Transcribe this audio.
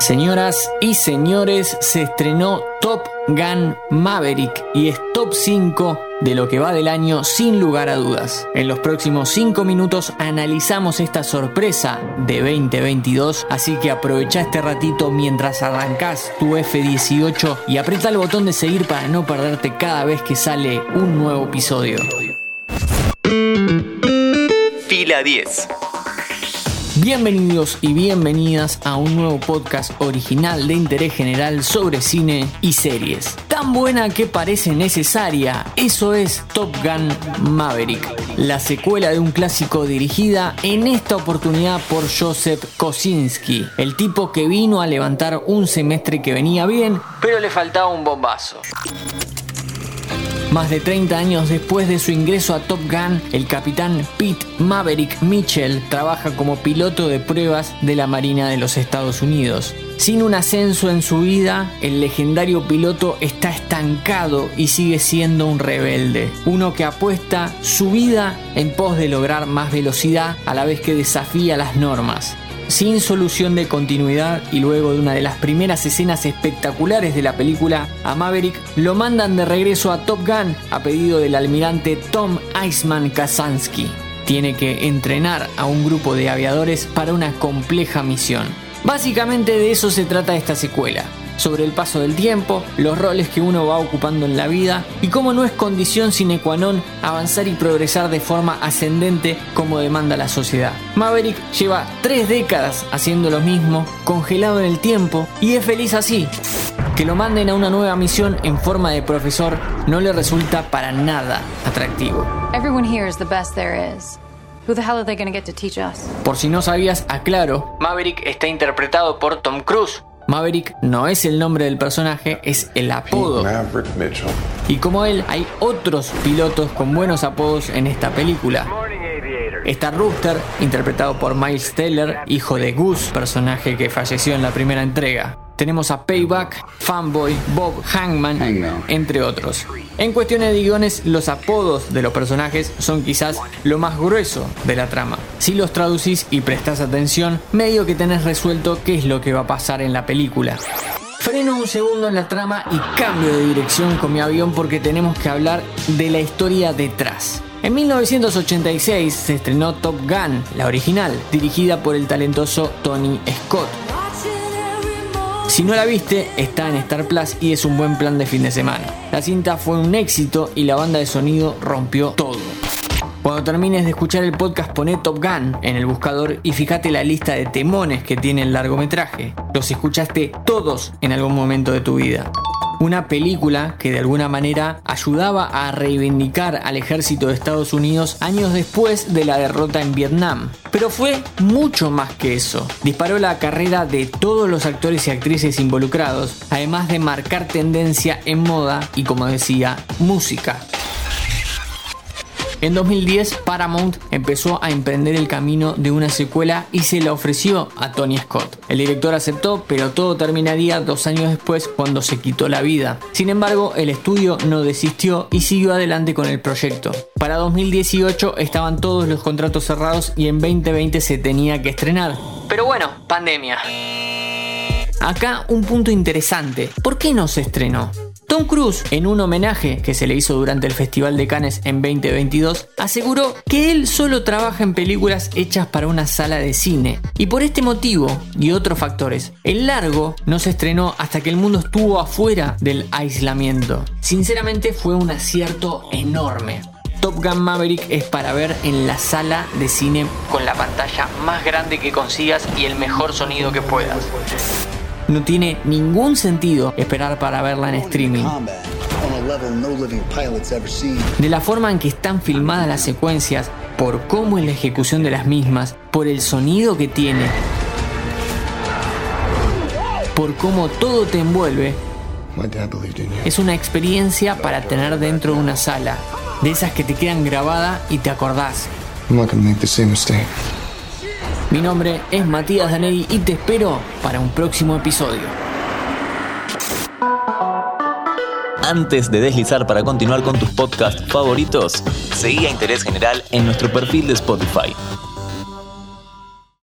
Señoras y señores, se estrenó Top Gun Maverick y es top 5 de lo que va del año sin lugar a dudas. En los próximos 5 minutos analizamos esta sorpresa de 2022, así que aprovecha este ratito mientras arrancas tu F18 y aprieta el botón de seguir para no perderte cada vez que sale un nuevo episodio. Fila 10. Bienvenidos y bienvenidas a un nuevo podcast original de interés general sobre cine y series. Tan buena que parece necesaria, eso es Top Gun Maverick, la secuela de un clásico dirigida en esta oportunidad por Joseph Kosinski, el tipo que vino a levantar un semestre que venía bien, pero le faltaba un bombazo. Más de 30 años después de su ingreso a Top Gun, el capitán Pete Maverick Mitchell trabaja como piloto de pruebas de la Marina de los Estados Unidos. Sin un ascenso en su vida, el legendario piloto está estancado y sigue siendo un rebelde, uno que apuesta su vida en pos de lograr más velocidad a la vez que desafía las normas sin solución de continuidad y luego de una de las primeras escenas espectaculares de la película, a Maverick lo mandan de regreso a Top Gun a pedido del almirante Tom Iceman Kazansky. Tiene que entrenar a un grupo de aviadores para una compleja misión. Básicamente de eso se trata esta secuela sobre el paso del tiempo, los roles que uno va ocupando en la vida y cómo no es condición sine qua non avanzar y progresar de forma ascendente como demanda la sociedad. Maverick lleva tres décadas haciendo lo mismo, congelado en el tiempo y es feliz así. Que lo manden a una nueva misión en forma de profesor no le resulta para nada atractivo. Por si no sabías, aclaro, Maverick está interpretado por Tom Cruise, Maverick no es el nombre del personaje, es el apodo. Y como él, hay otros pilotos con buenos apodos en esta película. Está Rooster, interpretado por Miles Teller, hijo de Goose, personaje que falleció en la primera entrega. Tenemos a Payback, Fanboy, Bob Hangman, entre otros. En cuestiones de guiones, los apodos de los personajes son quizás lo más grueso de la trama. Si los traducís y prestás atención, medio que tenés resuelto qué es lo que va a pasar en la película. Freno un segundo en la trama y cambio de dirección con mi avión porque tenemos que hablar de la historia detrás. En 1986 se estrenó Top Gun, la original, dirigida por el talentoso Tony Scott. Si no la viste, está en Star Plus y es un buen plan de fin de semana. La cinta fue un éxito y la banda de sonido rompió todo. Cuando termines de escuchar el podcast poné Top Gun en el buscador y fíjate la lista de temones que tiene el largometraje. Los escuchaste todos en algún momento de tu vida una película que de alguna manera ayudaba a reivindicar al ejército de Estados Unidos años después de la derrota en Vietnam. Pero fue mucho más que eso. Disparó la carrera de todos los actores y actrices involucrados, además de marcar tendencia en moda y como decía, música. En 2010, Paramount empezó a emprender el camino de una secuela y se la ofreció a Tony Scott. El director aceptó, pero todo terminaría dos años después cuando se quitó la vida. Sin embargo, el estudio no desistió y siguió adelante con el proyecto. Para 2018 estaban todos los contratos cerrados y en 2020 se tenía que estrenar. Pero bueno, pandemia. Acá un punto interesante. ¿Por qué no se estrenó? Tom Cruise, en un homenaje que se le hizo durante el Festival de Cannes en 2022, aseguró que él solo trabaja en películas hechas para una sala de cine. Y por este motivo y otros factores, el largo no se estrenó hasta que el mundo estuvo afuera del aislamiento. Sinceramente fue un acierto enorme. Top Gun Maverick es para ver en la sala de cine con la pantalla más grande que consigas y el mejor sonido que puedas. No tiene ningún sentido esperar para verla en streaming. De la forma en que están filmadas las secuencias, por cómo es la ejecución de las mismas, por el sonido que tiene, por cómo todo te envuelve, es una experiencia para tener dentro de una sala, de esas que te quedan grabadas y te acordás. Mi nombre es Matías Danelli y te espero para un próximo episodio. Antes de deslizar para continuar con tus podcasts favoritos, seguí a Interés General en nuestro perfil de Spotify.